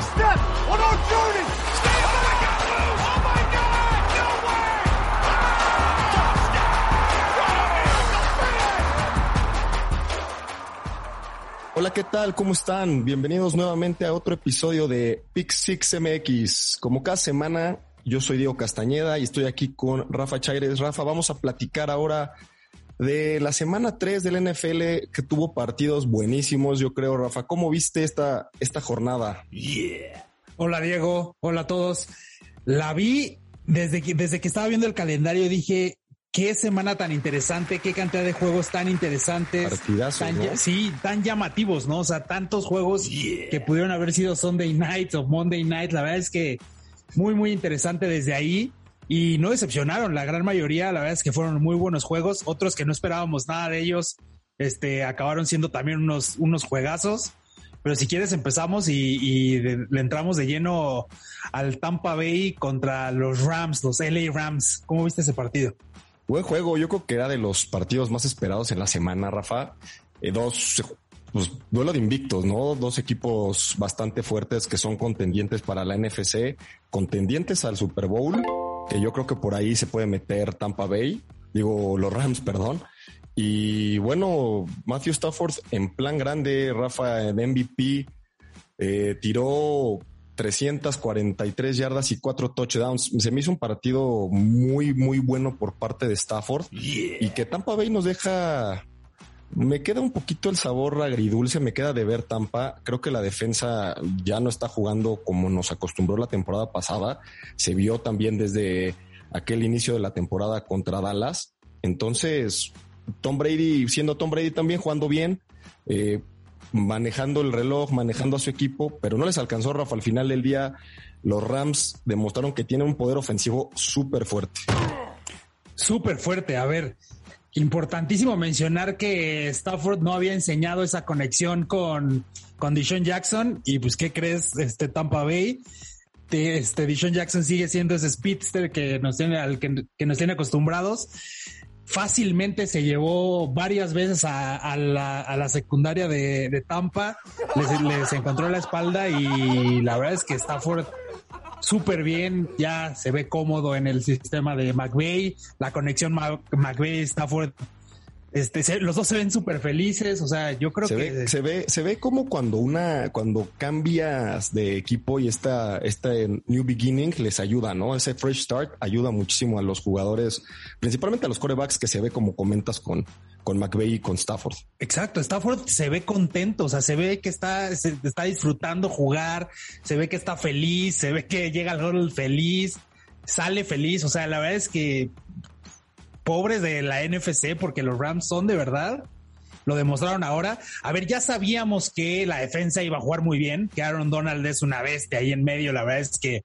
oh. Hola, ¿qué tal? ¿Cómo están? Bienvenidos nuevamente a otro episodio de Pick Six MX. Como cada semana, yo soy Diego Castañeda y estoy aquí con Rafa Chaires. Rafa, vamos a platicar ahora de la semana 3 del NFL que tuvo partidos buenísimos, yo creo, Rafa. ¿Cómo viste esta, esta jornada? Yeah. Hola, Diego. Hola a todos. La vi desde que, desde que estaba viendo el calendario dije, qué semana tan interesante, qué cantidad de juegos tan interesantes. Partidazos, tan, ¿no? Sí, tan llamativos, ¿no? O sea, tantos juegos Yeah. que pudieron haber sido Sunday Nights o Monday Night. La verdad es que muy, muy interesante desde ahí. Y no decepcionaron, la gran mayoría, la verdad es que fueron muy buenos juegos. Otros que no esperábamos nada de ellos, este, acabaron siendo también unos, unos juegazos. Pero si quieres empezamos y, le entramos de lleno al Tampa Bay contra los Rams, los LA Rams. ¿Cómo viste ese partido? Buen juego, yo creo que era de los partidos más esperados en la semana, Rafa. Eh, dos, pues, duelo de invictos, ¿no? Dos equipos bastante fuertes que son contendientes para la NFC, contendientes al Super Bowl, que yo creo que por ahí se puede meter Tampa Bay, digo, los Rams, perdón. Y bueno, Matthew Stafford en plan grande, Rafa en MVP, eh, tiró 343 yardas y cuatro touchdowns. Se me hizo un partido muy, muy bueno por parte de Stafford y que Tampa Bay nos deja. Me queda un poquito el sabor agridulce, me queda de ver Tampa. Creo que la defensa ya no está jugando como nos acostumbró la temporada pasada. Se vio también desde aquel inicio de la temporada contra Dallas. Entonces, Tom Brady, siendo Tom Brady también jugando bien, eh, manejando el reloj, manejando a su equipo, pero no les alcanzó Rafa al final del día. Los Rams demostraron que tienen un poder ofensivo súper fuerte. Súper fuerte. A ver, importantísimo mencionar que Stafford no había enseñado esa conexión con, con Jackson. Y pues, ¿qué crees? Este Tampa Bay. Te- Este Jackson sigue siendo ese speedster que nos tiene, al que, que nos tiene acostumbrados. Fácilmente se llevó varias veces a, a la, a la secundaria de, de Tampa, les, les encontró la espalda y la verdad es que Stafford súper bien, ya se ve cómodo en el sistema de McVay, la conexión Ma- McVay-Stafford, este, se- los dos se ven súper felices, o sea, yo creo Se que... ve, se ve, se ve como cuando una, cuando cambias de equipo y esta, este new beginning les ayuda, ¿no? Ese fresh start ayuda muchísimo a los jugadores, principalmente a los corebacks que se ve como comentas con, con McVay y con Stafford. Exacto, Stafford se ve contento, o sea, se ve que está, se, está disfrutando jugar, se ve que está feliz, se ve que llega al gol feliz, sale feliz, o sea, la verdad es que pobres de la NFC porque los Rams son de verdad. Lo demostraron ahora. A ver, ya sabíamos que la defensa iba a jugar muy bien, que Aaron Donald es una bestia ahí en medio. La verdad es que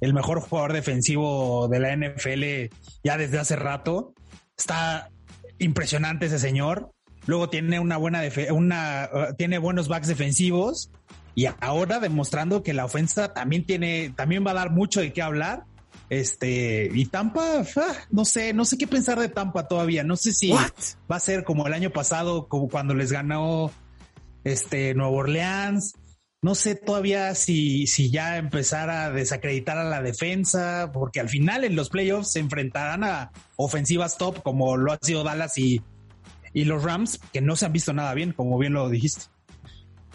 el mejor jugador defensivo de la NFL ya desde hace rato. Está impresionante ese señor. Luego tiene una buena una uh, tiene buenos backs defensivos y ahora demostrando que la ofensa también tiene también va a dar mucho de qué hablar. Este, y Tampa, ah, no sé, no sé qué pensar de Tampa todavía. No sé si va a ser como el año pasado, como cuando les ganó este Nuevo Orleans. No sé todavía si, si ya empezar a desacreditar a la defensa, porque al final en los playoffs se enfrentarán a ofensivas top como lo ha sido Dallas y, y los Rams, que no se han visto nada bien, como bien lo dijiste.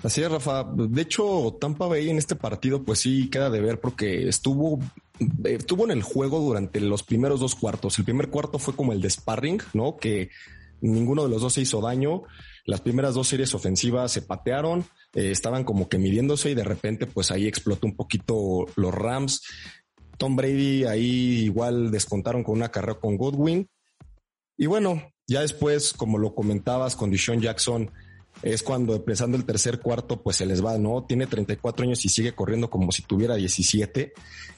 Así es, Rafa. De hecho, Tampa Bay en este partido, pues sí queda de ver porque estuvo, eh, estuvo en el juego durante los primeros dos cuartos. El primer cuarto fue como el de sparring, ¿no? Que ninguno de los dos se hizo daño. Las primeras dos series ofensivas se patearon, eh, estaban como que midiéndose y de repente, pues ahí explotó un poquito los Rams. Tom Brady ahí igual descontaron con una carrera con Godwin. Y bueno, ya después, como lo comentabas con Deshaun Jackson, es cuando empezando el tercer cuarto, pues se les va, ¿no? Tiene 34 años y sigue corriendo como si tuviera 17.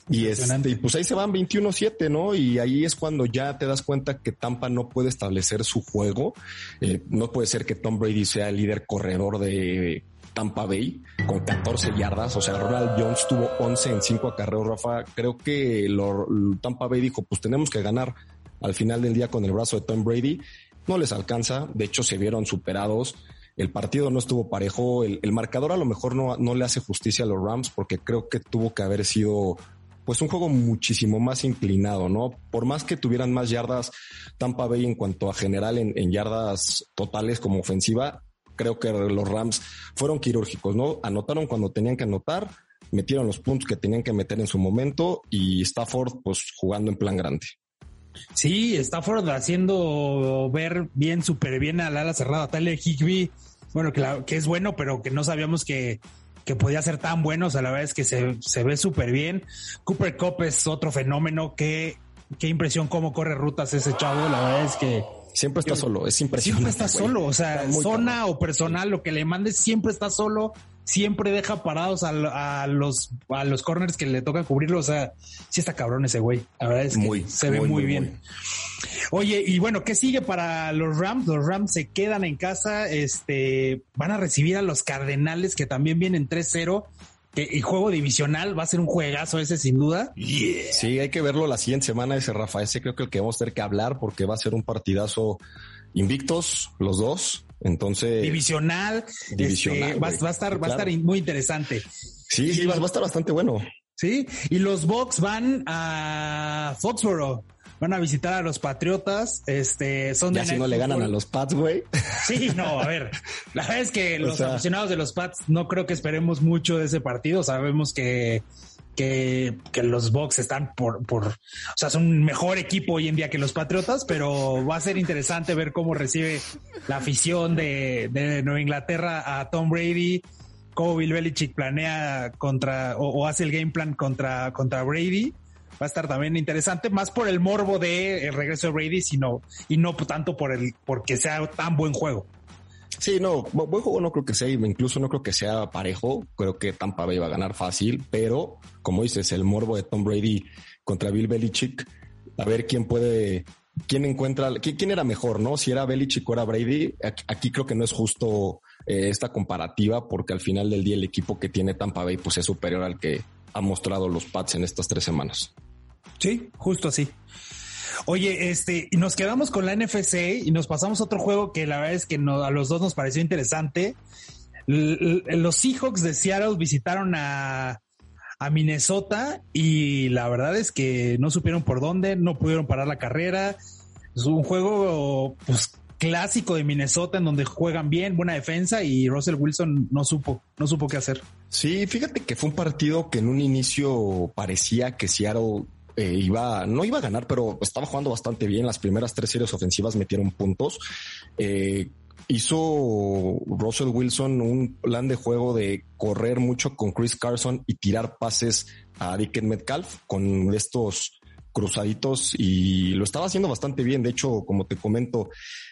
Y, este, y pues ahí se van 21-7, ¿no? Y ahí es cuando ya te das cuenta que Tampa no puede establecer su juego. Eh, no puede ser que Tom Brady sea el líder corredor de Tampa Bay con 14 yardas. O sea, Ronald Jones tuvo 11 en 5 acarreos, Rafa. Creo que lo, Tampa Bay dijo, pues tenemos que ganar al final del día con el brazo de Tom Brady. No les alcanza. De hecho, se vieron superados. el partido no estuvo parejo, el, marcador a lo mejor no, no le hace justicia a los Rams porque creo que tuvo que haber sido pues un juego muchísimo más inclinado, ¿no? Por más que tuvieran más yardas Tampa Bay en cuanto a general en, en yardas totales como ofensiva, creo que los Rams fueron quirúrgicos, ¿no? Anotaron cuando tenían que anotar, metieron los puntos que tenían que meter en su momento y Stafford pues jugando en plan grande. Sí, Stafford haciendo ver bien, súper bien al ala cerrada. Tyler Higby, bueno, que, que es bueno, pero que no sabíamos que, que podía ser tan bueno. O sea, la verdad es que se, se ve súper bien. Cooper Cup es otro fenómeno. Qué, qué impresión cómo corre rutas ese chavo. La verdad es que Siempre está solo, es impresionante. Siempre está solo, o sea, zona o personal, lo que le mandes, siempre está solo, siempre deja parados a, los a los corners que le toca cubrirlo, o sea, sí está cabrón ese güey. La verdad es que se ve muy, bien. Oye, y bueno, ¿qué sigue para los Rams? Los Rams se quedan en casa, este, van a recibir a los Cardenales que también vienen 3-0 y juego divisional va a ser un juegazo ese sin duda. Sí, hay que verlo la siguiente semana ese Rafa, ese creo que el que vamos a tener que hablar porque va a ser un partidazo invictos los dos. Entonces divisional, divisional este, va, a estar va a estar muy interesante. Sí, sí, va, va, a estar bastante bueno. Sí, y los Bucks van a Foxborough van a visitar a los Patriotas. Este, son ya si no le ganan a los Pats, güey. Sí, no, a ver. La verdad es que los aficionados de los Pats no creo que esperemos mucho de ese partido. Sabemos que que, que, los Bucks están por, por, o sea, son un mejor equipo hoy en día que los Patriotas, pero va a ser interesante ver cómo recibe la afición de, de Nueva Inglaterra a Tom Brady, cómo Bill Belichick planea contra, o, o, hace el game plan contra, contra Brady va a estar también interesante, más por el morbo de el regreso de Brady, sino, y no tanto por el, porque sea tan buen juego. Sí, no, buen juego no creo que sea, incluso no creo que sea parejo, creo que Tampa Bay va a ganar fácil, pero como dices, el morbo de Tom Brady contra Bill Belichick, a ver quién puede, quién encuentra, quién, era mejor, ¿no? Si era Belichick o era Brady, aquí, creo que no es justo eh, esta comparativa porque al final del día el equipo que tiene Tampa Bay pues es superior al que ha mostrado los Pats en estas tres semanas. Sí, justo así. Oye, este, nos quedamos con la NFC y nos pasamos a otro juego que la verdad es que a los dos nos pareció interesante. los Seahawks de Seattle visitaron a, a Minnesota y la verdad es que no supieron por dónde, no pudieron parar la carrera. Es un juego pues clásico de Minnesota en donde juegan bien, buena defensa y Russell Wilson no supo, no supo qué hacer. Sí, fíjate que fue un partido que en un inicio parecía que Seattle eh, iba, no iba a ganar, pero estaba jugando bastante bien. Las primeras tres series ofensivas metieron puntos. Eh, hizo Russell Wilson un plan de juego de correr mucho con Chris Carson y tirar pases a Dick Metcalf con estos cruzaditos y lo estaba haciendo bastante bien. De hecho, como te comento,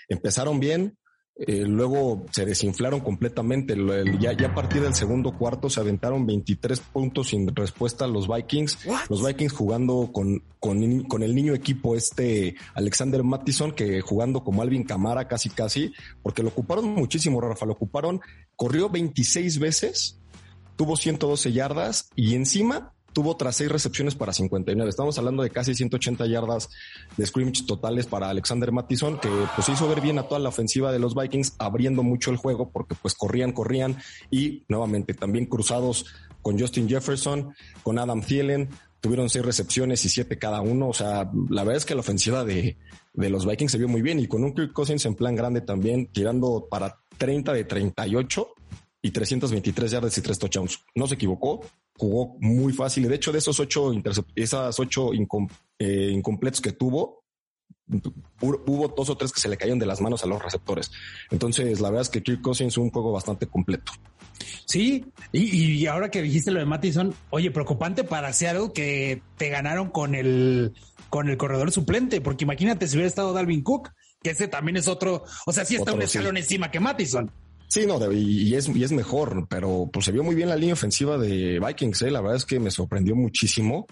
empezaron bien, eh, luego se desinflaron completamente. Ya, ya, a partir del segundo cuarto se aventaron 23 puntos sin respuesta a los Vikings. Los Vikings jugando con, con, con, el niño equipo este Alexander Mattison, que jugando como Alvin Camara casi casi, porque lo ocuparon muchísimo, Rafa. Lo ocuparon, corrió 26 veces, tuvo 112 yardas y encima tuvo tras seis recepciones para 59. Estamos hablando de casi 180 yardas de scrimmage totales para Alexander Mattison, que pues hizo ver bien a toda la ofensiva de los Vikings, abriendo mucho el juego porque pues corrían, corrían y nuevamente también cruzados con Justin Jefferson, con Adam Thielen, tuvieron seis recepciones y siete cada uno. O sea, la verdad es que la ofensiva de, de los Vikings se vio muy bien y con un Kirk Cousins en plan grande también, tirando para 30 de 38 y 323 yardas y tres touchdowns. No se equivocó, jugó muy fácil. De hecho, de esos ocho, esas ocho eh, incompletos que tuvo, hubo dos o tres que se le cayeron de las manos a los receptores. Entonces, la verdad es que Kirk Cousins es un juego bastante completo. Sí, y, ahora que dijiste lo de Mattison, oye, preocupante para Seattle que te ganaron con el, con el corredor suplente, porque imagínate si hubiera estado Dalvin Cook, que ese también es otro, o sea, sí está un escalón encima que Mattison. Sí, no, y, es, y es mejor, pero pues se vio muy bien la línea ofensiva de Vikings, ¿eh? la verdad es que me sorprendió muchísimo.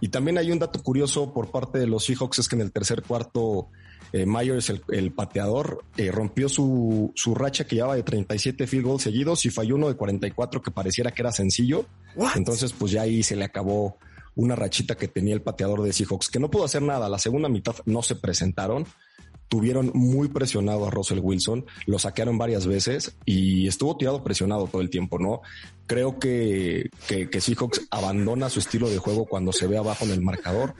Y también hay un dato curioso por parte de los Seahawks, es que en el tercer cuarto eh, Myers, el, pateador, eh, rompió su, su racha que llevaba de 37 field goals seguidos y falló uno de 44 que pareciera que era sencillo. Entonces, pues ya ahí se le acabó una rachita que tenía el pateador de Seahawks, que no pudo hacer nada. La segunda mitad no se presentaron tuvieron muy presionado a Russell Wilson, lo saquearon varias veces y estuvo tirado presionado todo el tiempo, ¿no? Creo que, que, que Seahawks abandona su estilo de juego cuando se ve abajo en el marcador,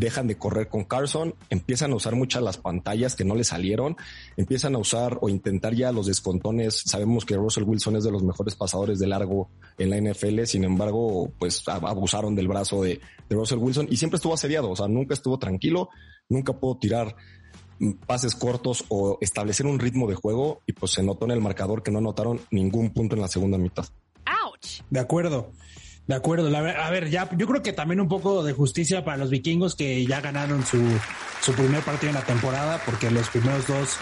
dejan de correr con Carson, empiezan a usar muchas las pantallas que no le salieron, empiezan a usar o intentar ya los descontones. Sabemos que Russell Wilson es de los mejores pasadores de largo en la NFL, sin embargo, pues abusaron del brazo de, de Russell Wilson y siempre estuvo asediado, o sea, nunca estuvo tranquilo, nunca pudo tirar pases cortos o establecer un ritmo de juego y pues se notó en el marcador que no anotaron ningún punto en la segunda mitad. De acuerdo. De acuerdo. a ver, ya, yo creo que también un poco de justicia para los vikingos que ya ganaron su, su primer partido en la temporada, porque los primeros dos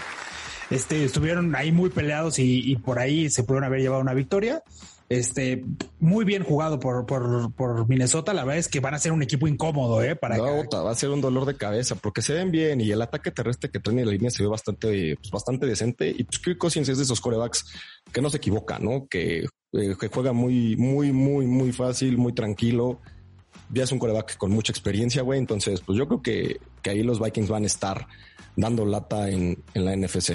este, estuvieron ahí muy peleados y, y por ahí se pudieron haber llevado una victoria. Este, muy bien jugado por, por, por, Minnesota. La verdad es que van a ser un equipo incómodo, ¿eh? Para no, va a ser un dolor de cabeza porque se ven bien y el ataque terrestre que traen en la línea se ve bastante, pues, bastante decente. Y pues Kirk Cousins es de esos corebacks que no se equivoca, ¿no? Que, eh, que juega muy, muy, muy, muy fácil, muy tranquilo. Ya es un coreback con mucha experiencia, güey. Entonces, pues yo creo que, que ahí los Vikings van a estar dando lata en, en la NFC.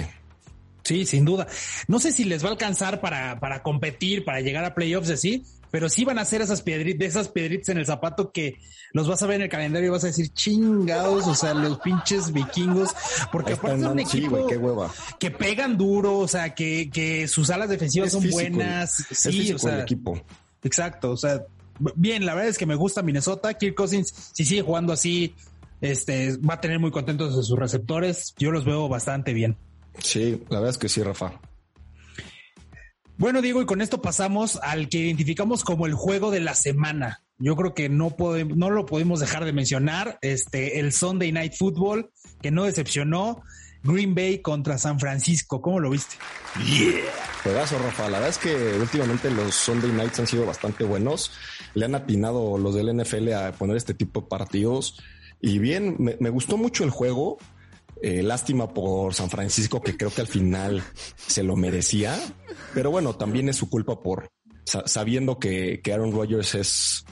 Sí, sin duda. No sé si les va a alcanzar para, para competir, para llegar a playoffs así, pero sí van a ser esas piedritas, esas piedritas en el zapato que los vas a ver en el calendario y vas a decir chingados, o sea, los pinches vikingos, porque aparte es un equipo que pegan duro, o sea, que, que sus alas defensivas son buenas. Sí, o sea, equipo. Exacto, o sea, bien, la verdad es que me gusta Minnesota. Kirk Cousins, si sigue jugando así, este, va a tener muy contentos de sus receptores. Yo los veo bastante bien. Sí, la verdad es que sí, Rafa. Bueno, Diego, y con esto pasamos al que identificamos como el juego de la semana. Yo creo que no podemos, no lo podemos dejar de mencionar. Este, el Sunday Night Football, que no decepcionó. Green Bay contra San Francisco. ¿Cómo lo viste? Yeah. Pedazo, Rafa. La verdad es que últimamente los Sunday Nights han sido bastante buenos. Le han atinado los del NFL a poner este tipo de partidos. Y bien, me, me gustó mucho el juego. Eh, lástima por San Francisco, que creo que al final se lo merecía. Pero bueno, también es su culpa por sabiendo que, Aaron Rodgers es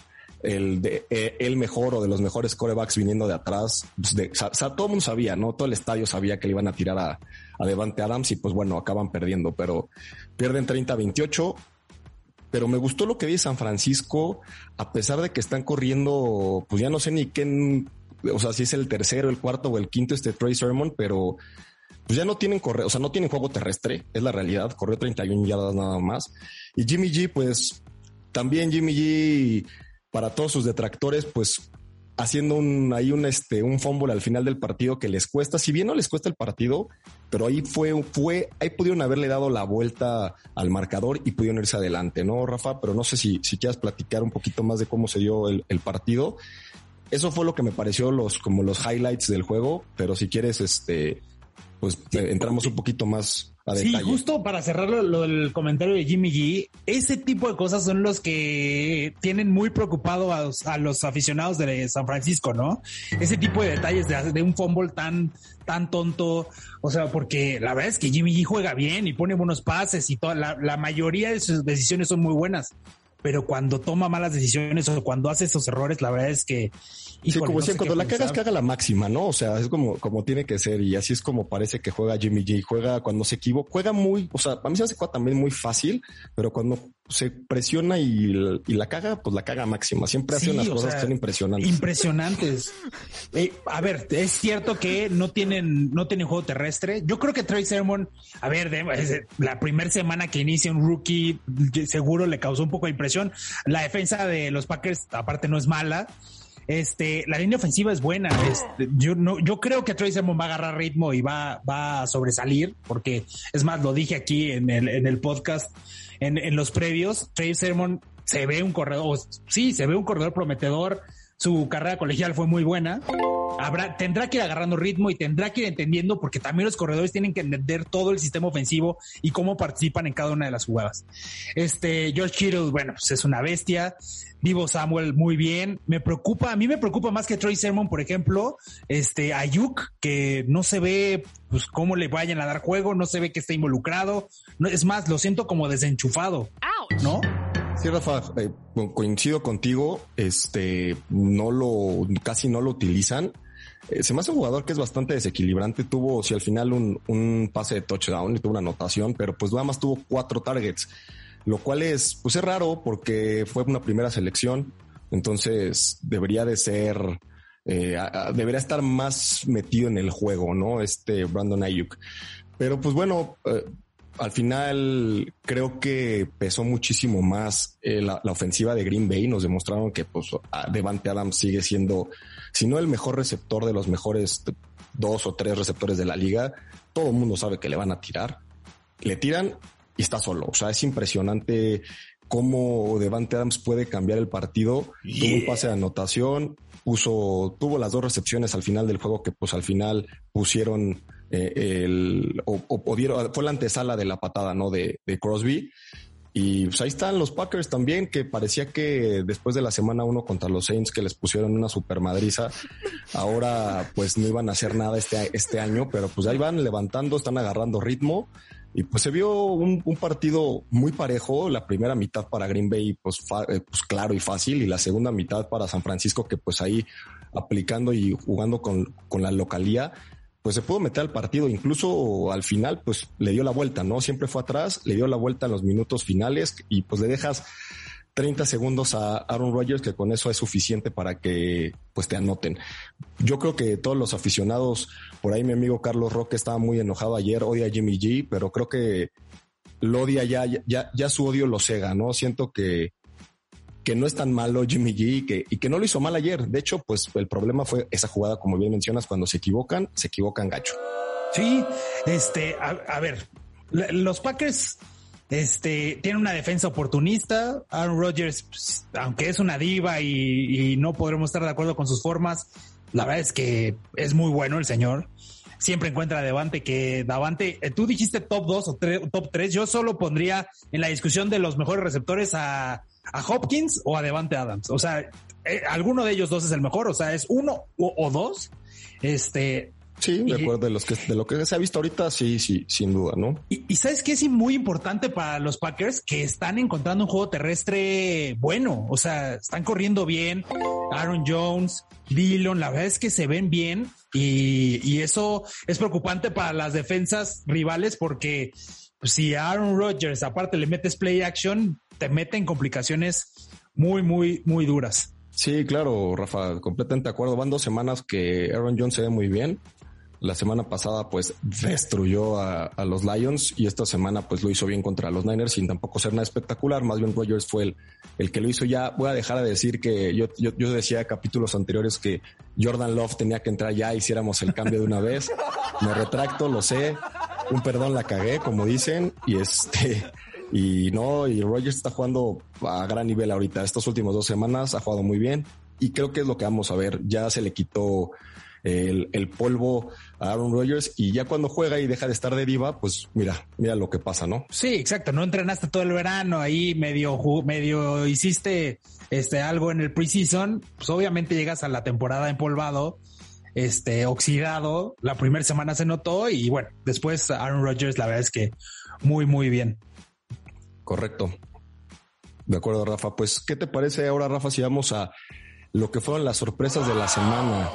el, de, eh, el mejor o de los mejores corebacks viniendo de atrás. Pues sea, todo el mundo sabía, ¿no? Todo el estadio sabía que le iban a tirar a, a Devante Adams y pues bueno, acaban perdiendo, pero pierden 30-28 pero me gustó lo que vi de San Francisco, a pesar de que están corriendo, pues ya no sé ni qué o sea, si es el tercero, el cuarto o el quinto este Trey Sermon, pero pues ya no tienen correo, o sea, no tienen juego terrestre, es la realidad, corrió 31 yardas nada más. Y Jimmy G, pues también Jimmy G, para todos sus detractores, pues haciendo un, ahí un, este, un fumble al final del partido que les cuesta, si bien no les cuesta el partido, pero ahí fue, fue, ahí pudieron haberle dado la vuelta al marcador y pudieron irse adelante, ¿no, Rafa? Pero no sé si, si quieras platicar un poquito más de cómo se dio el, el partido eso fue lo que me pareció los, como los highlights del juego, pero si quieres, este, pues entramos un poquito más a detalle. Sí, justo para cerrar lo, del comentario de Jimmy G, ese tipo de cosas son los que tienen muy preocupado a los, aficionados de San Francisco, ¿no? Ese tipo de detalles de, un fumble tan, tan tonto, o sea, porque la verdad es que Jimmy G juega bien y pone buenos pases y toda la, la mayoría de sus decisiones son muy buenas pero cuando toma malas decisiones o cuando hace esos errores, la verdad es que... sí, como decía, cuando la cagas, caga la máxima, ¿no? O sea, es como, como tiene que ser y así es como parece que juega Jimmy J. Juega cuando se equivoca, juega muy, o sea, a mí se hace también muy fácil, pero cuando se presiona y, la caga, pues la caga máxima. Siempre hace unas cosas que son impresionantes. Impresionantes. Eh, a ver, es cierto que no tienen, no tienen juego terrestre. Yo creo que Trey Sermon, a ver, la primera semana que inicia un rookie, seguro le causó un poco de impresión. La defensa de los Packers, aparte, no es mala. Este, la línea ofensiva es buena. Este, yo no, yo creo que Trey Sermon va a agarrar ritmo y va, va a sobresalir, porque es más, lo dije aquí en el, en el podcast en, en los previos, Trey Sermon se ve un corredor, sí, se ve un corredor prometedor. Su carrera colegial fue muy buena. Tendrá que ir agarrando ritmo y tendrá que ir entendiendo porque también los corredores tienen que entender todo el sistema ofensivo y cómo participan en cada una de las jugadas. Este, George Kittle, bueno, pues es una bestia. Vivo Samuel muy bien. Me preocupa, a mí me preocupa más que Troy Sermon, por ejemplo, este Ayuk, que no se ve pues cómo le vayan a dar juego, no se ve que esté involucrado. Es más, lo siento como desenchufado. ¿No? Sí, Rafa, eh, coincido contigo. Este no lo, casi no lo utilizan. eh, se me hace un jugador que es bastante desequilibrante. Tuvo, si al final un, un pase de touchdown y tuvo una anotación, pero pues nada más tuvo cuatro targets, lo cual es, pues es raro porque fue una primera selección. Entonces debería de ser, eh, debería estar más metido en el juego, ¿no? Este Brandon Ayuk. Pero pues bueno, al final creo que pesó muchísimo más eh, la, ofensiva de Green Bay. Nos demostraron que pues Devante Adams sigue siendo, si no el mejor receptor de los mejores dos o tres receptores de la liga, todo el mundo sabe que le van a tirar. Le tiran y está solo. O sea, es impresionante cómo Devante Adams puede cambiar el partido. Tuvo un pase de anotación, puso, tuvo las dos recepciones al final del juego que pues al final pusieron eh, el, o, o, fue la antesala de la patada, ¿no? De, de Crosby. Y pues ahí están los Packers también, que parecía que después de la semana uno contra los Saints que les pusieron una super madriza, ahora pues no iban a hacer nada este, este año, pero pues ahí van levantando, están agarrando ritmo. Y pues se vio un, un partido muy parejo, la primera mitad para Green Bay pues, eh, pues claro y fácil, y la segunda mitad para San Francisco que pues ahí aplicando y jugando con, con la localía, pues se pudo meter al partido, incluso al final, pues le dio la vuelta, ¿no? Siempre fue atrás, le dio la vuelta en los minutos finales y pues le dejas 30 segundos a Aaron Rodgers, que con eso es suficiente para que pues te anoten. Yo creo que todos los aficionados, por ahí mi amigo Carlos Roque estaba muy enojado ayer, odia a Jimmy G, pero creo que lo odia ya, ya, ya su odio lo cega, ¿no? Siento que que no es tan malo Jimmy G y que, y que no lo hizo mal ayer. De hecho, pues el problema fue esa jugada, como bien mencionas, cuando se equivocan, se equivocan gacho. Sí, este, a, ver, los Packers este, tienen una defensa oportunista. Aaron Rodgers, pues, aunque es una diva y, no podremos estar de acuerdo con sus formas, la verdad es que es muy bueno el señor. Siempre encuentra a Davante que Davante, eh, tú dijiste top 2 o top 3, yo solo pondría en la discusión de los mejores receptores a a Hopkins o a Devante Adams. O sea, eh, alguno de ellos dos es el mejor. O sea, es uno o, dos. Este. Sí, de acuerdo de los que de lo que se ha visto ahorita, sí, sí, sin duda, ¿no? Y, sabes que es muy importante para los Packers que están encontrando un juego terrestre bueno. O sea, están corriendo bien. Aaron Jones, Dillon, la verdad es que se ven bien y, y eso es preocupante para las defensas rivales porque si a Aaron Rodgers aparte le metes play action, te mete en complicaciones muy, muy, muy duras. Sí, claro, Rafa, completamente de acuerdo. Van dos semanas que Aaron Jones se ve muy bien. La semana pasada pues destruyó a, los Lions y esta semana pues lo hizo bien contra los Niners sin tampoco ser nada espectacular. Más bien Rodgers fue el, el que lo hizo ya. Voy a dejar de decir que yo, yo, yo decía capítulos anteriores que Jordan Love tenía que entrar ya, hiciéramos el cambio de una vez. Me retracto, lo sé. Un perdón la cagué, como dicen. Y este, y no, y Rogers está jugando a gran nivel ahorita. Estas últimas dos semanas ha jugado muy bien y creo que es lo que vamos a ver. Ya se le quitó el, polvo a Aaron Rodgers y ya cuando juega y deja de estar de diva, pues mira, mira lo que pasa, ¿no? Sí, exacto. No entrenaste todo el verano ahí, medio, medio hiciste este algo en el preseason, pues obviamente llegas a la temporada empolvado, este oxidado. La primera semana se notó y bueno, después Aaron Rodgers, la verdad es que muy, muy bien. Correcto. De acuerdo, Rafa. Pues, ¿qué te parece ahora, Rafa, si vamos a lo que fueron las sorpresas de la semana?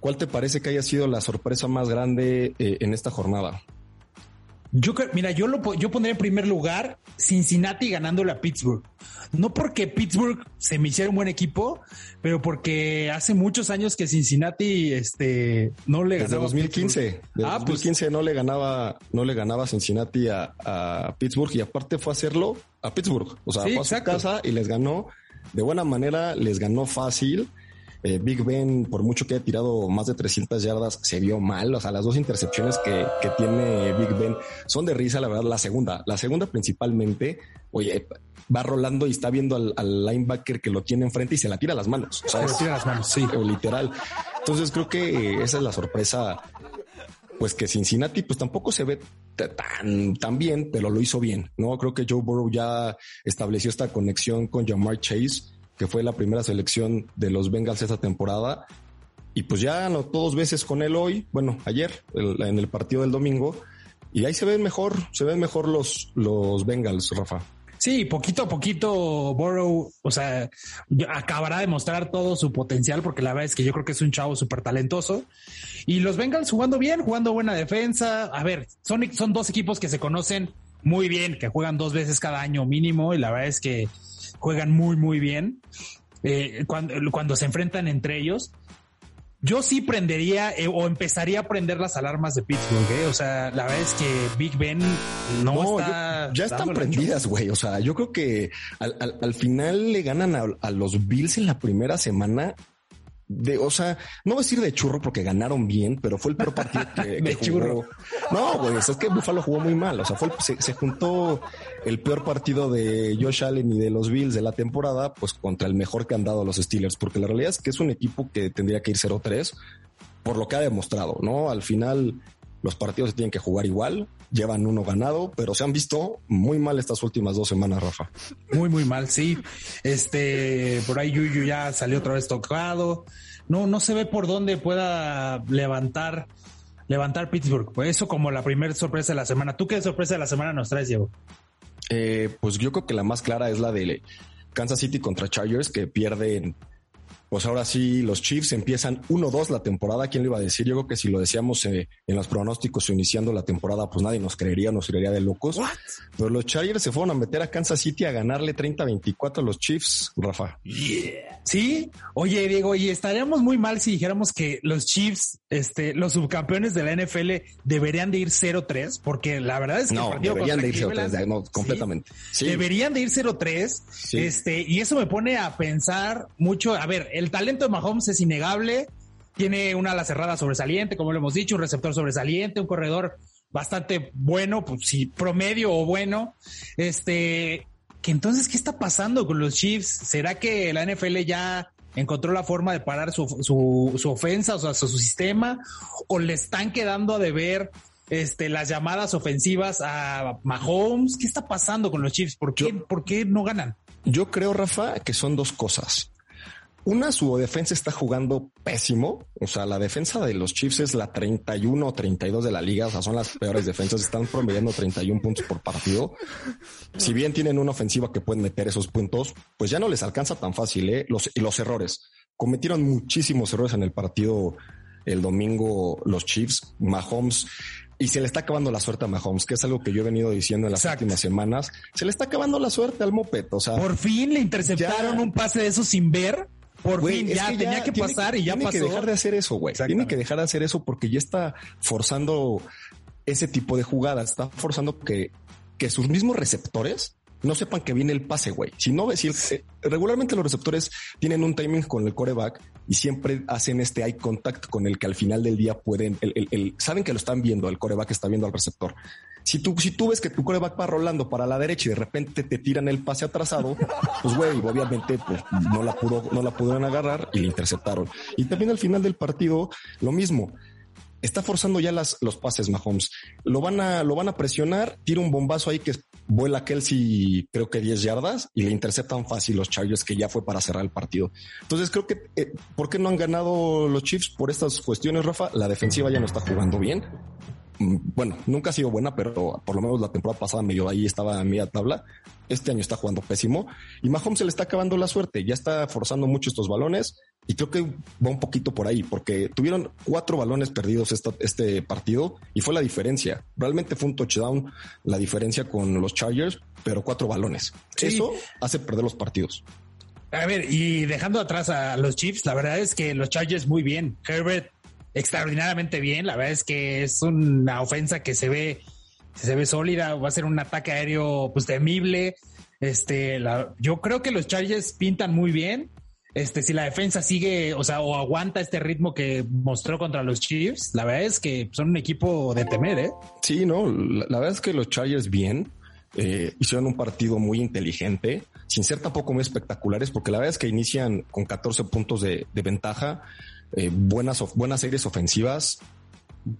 ¿Cuál te parece que haya sido la sorpresa más grande eh, en esta jornada? Yo mira, yo lo yo pondría en primer lugar Cincinnati ganándole a Pittsburgh. No porque Pittsburgh se me hiciera un buen equipo, pero porque hace muchos años que Cincinnati este no le Desde 2015. Desde ah, 2015 pues no le ganaba no le ganaba Cincinnati a, Pittsburgh y aparte fue a hacerlo a Pittsburgh, o sea, fue a su casa y les ganó de buena manera, les ganó fácil eh, Big Ben, por mucho que haya tirado más de 300 yardas, se vio mal. O sea, las dos intercepciones que, que tiene Big Ben son de risa, la verdad. La segunda, la segunda principalmente, oye, va rolando y está viendo al, linebacker que lo tiene enfrente y se la tira a las manos. O sea, se tira las manos, sí. Literal. Entonces creo que esa es la sorpresa pues que Cincinnati pues tampoco se ve tan, tan bien, pero lo hizo bien, ¿no? Creo que Joe Burrow ya estableció esta conexión con Jamar Chase que fue la primera selección de los Bengals esta temporada. Y pues ya no dos veces con él hoy, bueno, ayer, en el partido del domingo. Y ahí se ven mejor, se ven mejor los, los Bengals, Rafa. Sí, poquito a poquito Burrow, o sea, acabará de mostrar todo su potencial porque la verdad es que yo creo que es un chavo súper talentoso. Y los Bengals jugando bien, jugando buena defensa. A ver, son, son dos equipos que se conocen muy bien, que juegan dos veces cada año mínimo y la verdad es que juegan muy, muy bien. Eh, cuando, cuando se enfrentan entre ellos yo sí prendería eh, o empezaría a prender las alarmas de Pittsburgh. ¿eh? O sea, la verdad es que Big Ben no, está. ya están prendidas, güey. O sea, yo creo que al, final le ganan a, a, los Bills en la primera semana de, o sea, no voy a decir de churro porque ganaron bien, pero fue el peor partido que, que jugó. No, güey, es que Buffalo jugó muy mal. O sea, fue se, juntó el peor partido de Josh Allen y de los Bills de la temporada, pues contra el mejor que han dado los Steelers, porque la realidad es que es un equipo que tendría que ir 0-3 por lo que ha demostrado, ¿no? Al final los partidos se tienen que jugar igual, llevan uno ganado, pero se han visto muy mal estas últimas dos semanas, Rafa. Muy, muy mal, sí. Este, por ahí Yuyu ya salió otra vez tocado. No, no se ve por dónde pueda levantar, levantar Pittsburgh. Pues eso como la primera sorpresa de la semana. ¿Tú qué sorpresa de la semana nos traes, Diego? Eh, pues yo creo que la más clara es la de Kansas City contra Chargers, que pierden pues ahora sí los Chiefs empiezan 1-2 la temporada. ¿Quién le iba a decir? Yo creo que si lo decíamos eh, en los pronósticos iniciando la temporada, pues nadie nos creería, nos creería de locos. Pero los Chargers se fueron a meter a Kansas City a ganarle 30-24 a los Chiefs, Rafa. Sí. Oye, Diego, y estaríamos muy mal si dijéramos que los Chiefs, este, los subcampeones de la NFL deberían de ir 0-3, porque la verdad es que no, deberían de ir 0-3, no, completamente. Deberían de ir 0-3. Este, y eso me pone a pensar mucho, a ver, el talento de Mahomes es innegable. Tiene una ala cerrada sobresaliente, como lo hemos dicho, un receptor sobresaliente, un corredor bastante bueno, pues sí, promedio o bueno. Este, que entonces, ¿qué está pasando con los Chiefs? ¿Será que la NFL ya encontró la forma de parar su, su, ofensa, o sea, su, sistema? ¿O le están quedando a deber este, las llamadas ofensivas a Mahomes? ¿Qué está pasando con los Chiefs? ¿Por qué, ¿por qué no ganan? Yo creo, Rafa, que son dos cosas. Una, su defensa está jugando pésimo. O sea, la defensa de los Chiefs es la 31 o 32 de la liga. O sea, son las peores defensas. Están promediando 31 puntos por partido. Si bien tienen una ofensiva que pueden meter esos puntos, pues ya no les alcanza tan fácil, ¿eh? Los, los errores. Cometieron muchísimos errores en el partido el domingo los Chiefs. Mahomes y se le está acabando la suerte a Mahomes, que es algo que yo he venido diciendo en las últimas semanas. Se le está acabando la suerte al Moped. O sea, por fin le interceptaron un pase de eso sin ver. Por fin, ya, tenía que pasar y ya tiene pasó. Tiene que dejar de hacer eso, güey. Tiene que dejar de hacer eso porque ya está forzando ese tipo de jugadas. Está forzando que, que sus mismos receptores no sepan que viene el pase, güey. Si no, si eh, regularmente los receptores tienen un timing con el coreback y siempre hacen este eye contact con el que al final del día pueden, el, saben que lo están viendo, el coreback está viendo al receptor. Si tú, si tú ves que tu coreback va rolando para la derecha y de repente te tiran el pase atrasado, pues güey, obviamente pues, no la pudo, no la pudieron agarrar y le interceptaron. Y también al final del partido, lo mismo está forzando ya las, los pases Mahomes. Lo van a, lo van a presionar, tira un bombazo ahí que vuela Kelsey creo que 10 yardas y le interceptan fácil los Chargers que ya fue para cerrar el partido. Entonces creo que, eh, ¿por qué no han ganado los Chiefs por estas cuestiones, Rafa? La defensiva ya no está jugando bien. Mm, bueno, nunca ha sido buena, pero por lo menos la temporada pasada medio ahí estaba a media tabla. Este año está jugando pésimo y Mahomes se le está acabando la suerte. Ya está forzando mucho estos balones y creo que va un poquito por ahí porque tuvieron cuatro balones perdidos este partido y fue la diferencia. Realmente fue un touchdown la diferencia con los Chargers, pero cuatro balones. Eso hace perder los partidos. A ver, y dejando atrás a los Chiefs, la verdad es que los Chargers muy bien. Herbert extraordinariamente bien. La verdad es que es una ofensa que se ve, se ve sólida. Va a ser un ataque aéreo pues temible. Este, la, yo creo que los Chargers pintan muy bien. Este, si la defensa sigue, o sea, o aguanta este ritmo que mostró contra los Chiefs, la verdad es que son un equipo de temer, ¿eh? Sí, no, la, verdad es que los Chargers bien, eh, hicieron un partido muy inteligente, sin ser tampoco muy espectaculares, porque la verdad es que inician con 14 puntos de ventaja, eh, buenas, buenas series ofensivas,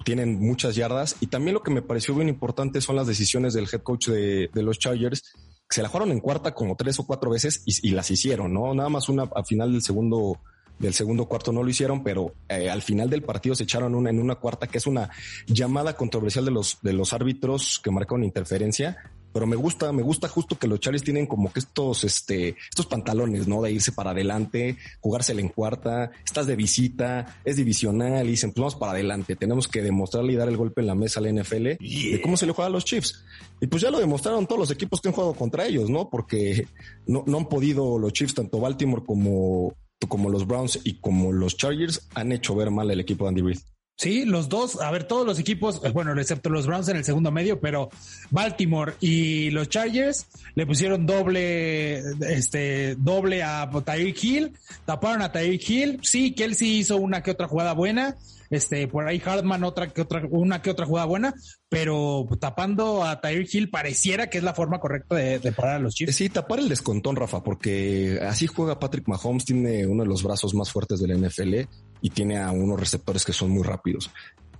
tienen muchas yardas y también lo que me pareció bien importante son las decisiones del head coach de, los Chargers. Que se la jugaron en cuarta como tres o cuatro veces y, las hicieron, ¿no? Nada más una al final del segundo del segundo cuarto no lo hicieron, pero eh, al final del partido se echaron una en una cuarta que es una llamada controversial de los de los árbitros que marcaron interferencia pero me gusta, me gusta justo que los Chargers tienen como que estos, este, estos pantalones, ¿no? De irse para adelante, jugársela en cuarta, estás de visita, es divisional y dicen, pues vamos para adelante, tenemos que demostrarle y dar el golpe en la mesa a la NFL de cómo se le juega a los Chiefs. Y pues ya lo demostraron todos los equipos que han jugado contra ellos, ¿no? Porque no, no han podido los Chiefs, tanto Baltimore como, como los Browns y como los Chargers, han hecho ver mal el equipo de Andy Reid. Sí, los dos, a ver, todos los equipos, eh, bueno, excepto los Browns en el segundo medio, pero Baltimore y los Chargers le pusieron doble, este, doble a Tyreek Hill, taparon a Tyreek Hill, sí, Kelsey hizo una que otra jugada buena, este, por ahí Hartman otra que otra, una que otra jugada buena, pero tapando a Tyreek Hill pareciera que es la forma correcta de, parar a los Chiefs. Sí, tapar el descontón, Rafa, porque así juega Patrick Mahomes, tiene uno de los brazos más fuertes de la NFL y tiene a unos receptores que son muy rápidos.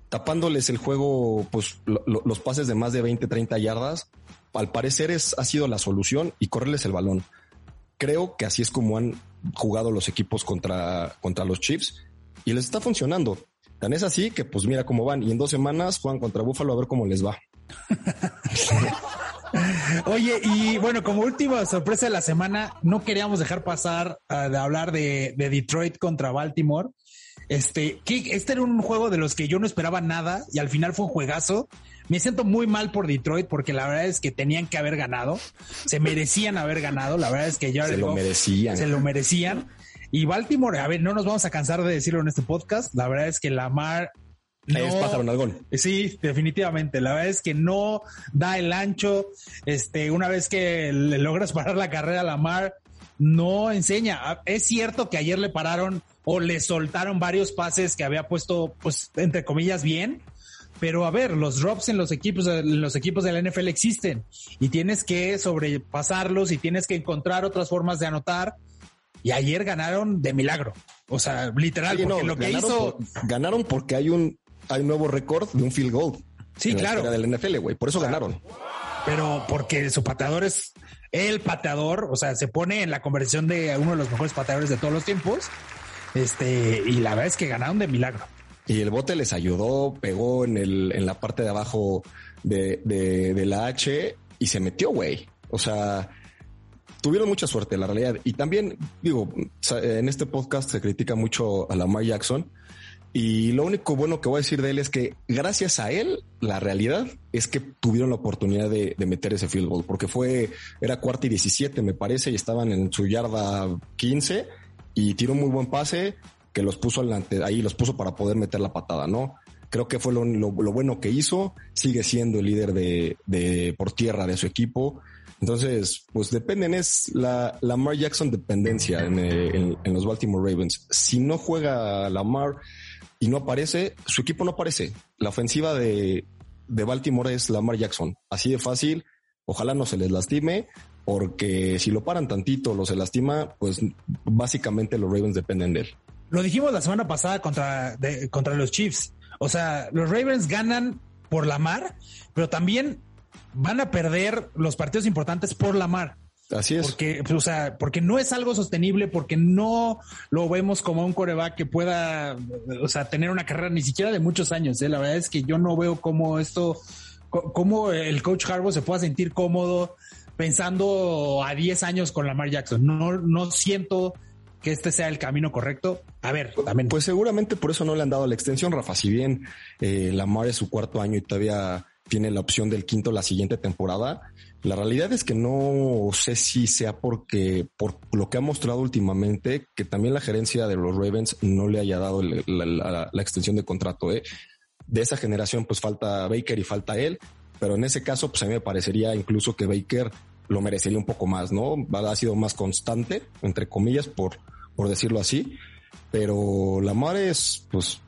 Tapándoles el juego, pues lo, lo, los pases de más de 20, 30 yardas, al parecer es, ha sido la solución y correrles el balón. Creo que así es como han jugado los equipos contra, contra los Chiefs y les está funcionando. Tan es así que pues mira cómo van y en dos semanas juegan contra Búfalo a ver cómo les va. Oye, y bueno, como última sorpresa de la semana, no queríamos dejar pasar uh, de hablar de, de, Detroit contra Baltimore. Este, que este era un juego de los que yo no esperaba nada y al final fue un juegazo. Me siento muy mal por Detroit porque la verdad es que tenían que haber ganado. Se merecían haber ganado. La verdad es que ya se lo merecían. Se lo merecían. Y Baltimore, a ver, no nos vamos a cansar de decirlo en este podcast. La verdad es que Lamar no, Ellos pasaron al gol. Sí, definitivamente. La verdad es que no da el ancho. Este, una vez que le logras parar la carrera a Lamar, no enseña. Es cierto que ayer le pararon o le soltaron varios pases que había puesto, pues, entre comillas, bien. Pero a ver, los drops en los equipos, en los equipos de la NFL existen y tienes que sobrepasarlos y tienes que encontrar otras formas de anotar. Y ayer ganaron de milagro. O sea, literal, Oye, porque no, lo que ganaron, hizo. por- ganaron porque hay un, hay un nuevo récord de un field goal. Sí, claro. del NFL, güey. Por eso ganaron. pero porque su pateador es el pateador, o sea, se pone en la conversión de uno de los mejores pateadores de todos los tiempos. Este, y la verdad es que ganaron de milagro. Y el bote les ayudó, pegó en el, en la parte de abajo de, de, de la H y se metió, güey. O sea, tuvieron mucha suerte, la realidad. Y también, digo, en este podcast se critica mucho a Lamar Jackson. Y lo único bueno que voy a decir de él es que gracias a él, la realidad es que tuvieron la oportunidad de, de meter ese field goal, porque fue, era cuarta y 17, me parece, y estaban en su yarda 15 y tiró un muy buen pase que los puso adelante, ahí los puso para poder meter la patada, ¿no? Creo que fue lo, lo- lo bueno que hizo, sigue siendo el líder de, de por tierra de su equipo. Entonces, pues dependen, es la Lamar Jackson dependencia en, eh, en- los Baltimore Ravens. Si no juega Lamar y no aparece, su equipo no aparece. La ofensiva de, de Baltimore es Lamar Jackson. Así de fácil. Ojalá no se les lastime, porque si lo paran tantito, lo se lastima, pues básicamente los Ravens dependen de él. Lo dijimos la semana pasada contra, de- contra los Chiefs. O sea, los Ravens ganan por la mar, pero también van a perder los partidos importantes por la mar. Así es. Porque, pues, o sea, porque no es algo sostenible, porque no lo vemos como un coreback que pueda, o sea, tener una carrera ni siquiera de muchos años. ¿eh? La verdad es que yo no veo cómo esto, cómo el coach Harbaugh se pueda sentir cómodo pensando a 10 años con Lamar Jackson. No, no siento que este sea el camino correcto. A ver, también. Pues seguramente por eso no le han dado la extensión, Rafa. Si bien eh, Lamar es su cuarto año y todavía tiene la opción del quinto la siguiente temporada, la realidad es que no sé si sea porque por lo que ha mostrado últimamente, que también la gerencia de los Ravens no le haya dado la, extensión de contrato. ¿eh? De esa generación, pues falta Baker y falta él, pero en ese caso, pues a mí me parecería incluso que Baker lo merecería un poco más, ¿no? Ha sido más constante, entre comillas, por, por decirlo así pero la mar es, pues,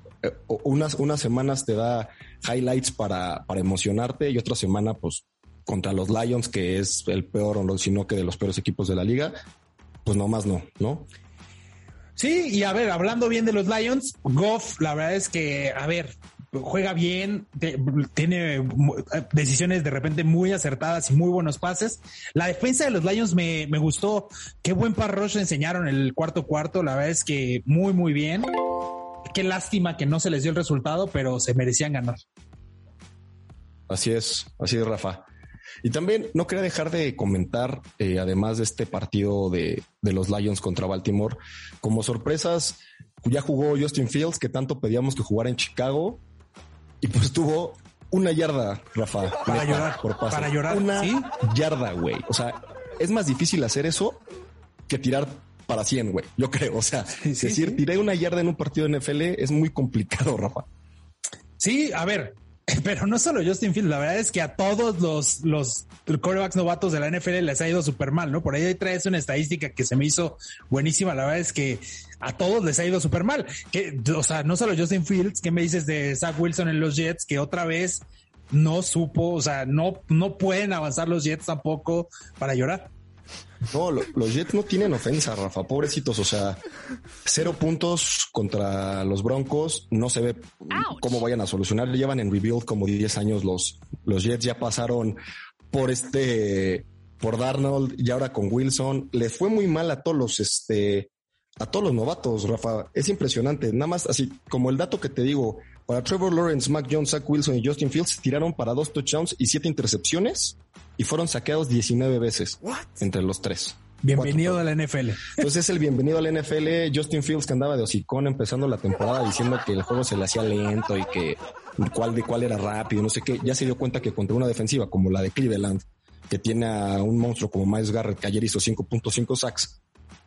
unas, unas semanas te da highlights para, para emocionarte y otra semana, pues, contra los Lions, que es el peor, o no, sino que de los peores equipos de la liga, pues nomás no, ¿no? Sí, y a ver, hablando bien de los Lions, Goff, la verdad es que, a ver, juega bien, tiene mu- decisiones de repente muy acertadas y muy buenos pases. La defensa de los Lions me, me gustó. Qué buen rush enseñaron el cuarto cuarto. La verdad es que muy, muy bien. Qué lástima que no se les dio el resultado, pero se merecían ganar. Así es, así es, Rafa. Y también no quería dejar de comentar, eh, además de este partido de, de los Lions contra Baltimore, como sorpresas, ya jugó Justin Fields, que tanto pedíamos que jugara en Chicago, y pues tuvo una yarda, Rafa. Para llorar, por pase. para llorar, Una ¿sí? yarda, güey. O sea, es más difícil hacer eso que tirar para 100, güey. Yo creo. O sea, Sí, sí, decir, sí. tiré una yarda en un partido de NFL es muy complicado, Rafa. Sí, a ver, pero no solo Justin Fields, la verdad es que a todos los, los quarterbacks novatos de la NFL les ha ido súper mal, ¿no? Por ahí traes una estadística que se me hizo buenísima, la verdad es que a todos les ha ido súper mal. Que, o sea, no solo Justin Fields, ¿qué me dices de Zach Wilson en los Jets? Que otra vez no supo, o sea, no, no pueden avanzar los Jets tampoco para llorar. No, lo- los Jets no tienen ofensa, Rafa. Pobrecitos. O sea, cero puntos contra los Broncos. No se ve cómo vayan a solucionar. Llevan en rebuild como 10 años los, los Jets. Ya pasaron por este, por Darnold y ahora con Wilson. Les fue muy mal a todos los, este, a todos los novatos, Rafa. Es impresionante. Nada más así como el dato que te digo. Para Trevor Lawrence, Mac Jones, Zach Wilson y Justin Fields tiraron para dos touchdowns y siete intercepciones y fueron saqueados 19 veces entre los tres. Bienvenido a la NFL. Entonces es el bienvenido al NFL. Justin Fields que andaba de hocicón empezando la temporada diciendo que el juego se le hacía lento y que cuál de cuál era rápido, no sé qué. Ya se dio cuenta que contra una defensiva como la de Cleveland, que tiene a un monstruo como Miles Garrett que ayer hizo 5.5 sacks,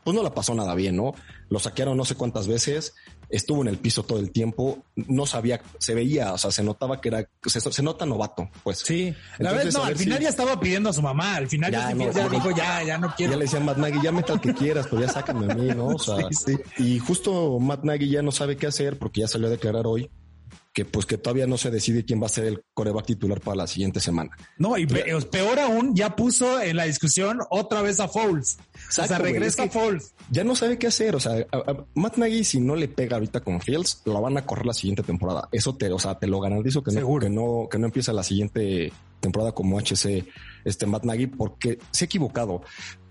pues no la pasó nada bien, ¿no? Lo saquearon no sé cuántas veces, estuvo en el piso todo el tiempo, no sabía, se veía, o sea, se notaba que era, se, se nota novato, pues. Sí, la Entonces, vez no, a al final si- ya estaba pidiendo a su mamá, al final Ya, no, ya dijo, ya, ya no quiero. Ya le decían Matt Nagy, ya meta el que quieras, pero ya sácame a mí, ¿no? O sea, Sí, sí. y justo Matt Nagy ya no sabe qué hacer porque ya salió a declarar hoy que pues que todavía no se decide quién va a ser el coreback titular para la siguiente semana. No, y pe- peor aún, ya puso en la discusión otra vez a Foles. o sea, regresa es que- a Foles. Ya no sabe qué hacer, o sea, a- a- Matt Nagy si no le pega ahorita con Fields, lo van a correr la siguiente temporada. Eso te, o sea, te lo garantizo que no, Seguro. que no, que no empieza la siguiente temporada como HC este Matt Nagy porque se ha equivocado.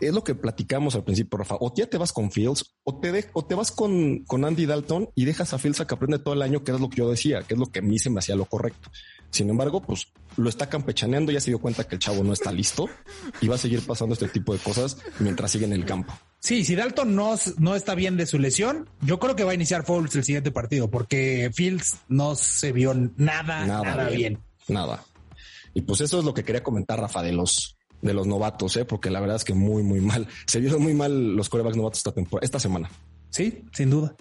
Es lo que platicamos al principio, Rafa. O ya te vas con Fields o te, de- o te vas con, con Andy Dalton y dejas a Fields a que aprende todo el año, que es lo que yo decía, que es lo que a mí se me hacía lo correcto. Sin embargo, pues lo está campechaneando, ya se dio cuenta que el chavo no está listo y va a seguir pasando este tipo de cosas mientras sigue en el campo. Sí, si Dalton no, no está bien de su lesión, yo creo que va a iniciar Foles el siguiente partido, porque Fields no se vio nada, nada, bien. Nada. Y pues eso es lo que quería comentar, Rafa, de los de los novatos, ¿eh? porque la verdad es que muy, muy mal. Se vieron muy mal los corebacks novatos esta temporada, esta semana. Sí, sin duda.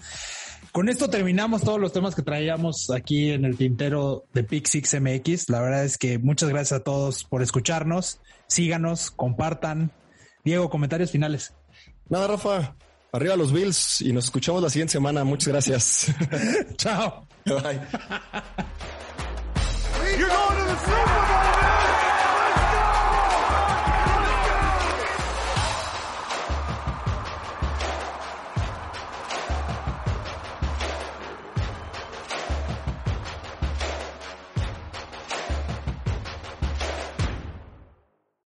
Con esto terminamos todos los temas que traíamos aquí en el tintero de Pick Six MX. La verdad es que muchas gracias a todos por escucharnos. Síganos, compartan. Diego, comentarios finales. Nada, Rafa. Arriba los Bills y nos escuchamos la siguiente semana. Muchas gracias. Chao. Bye. the Super Bowl.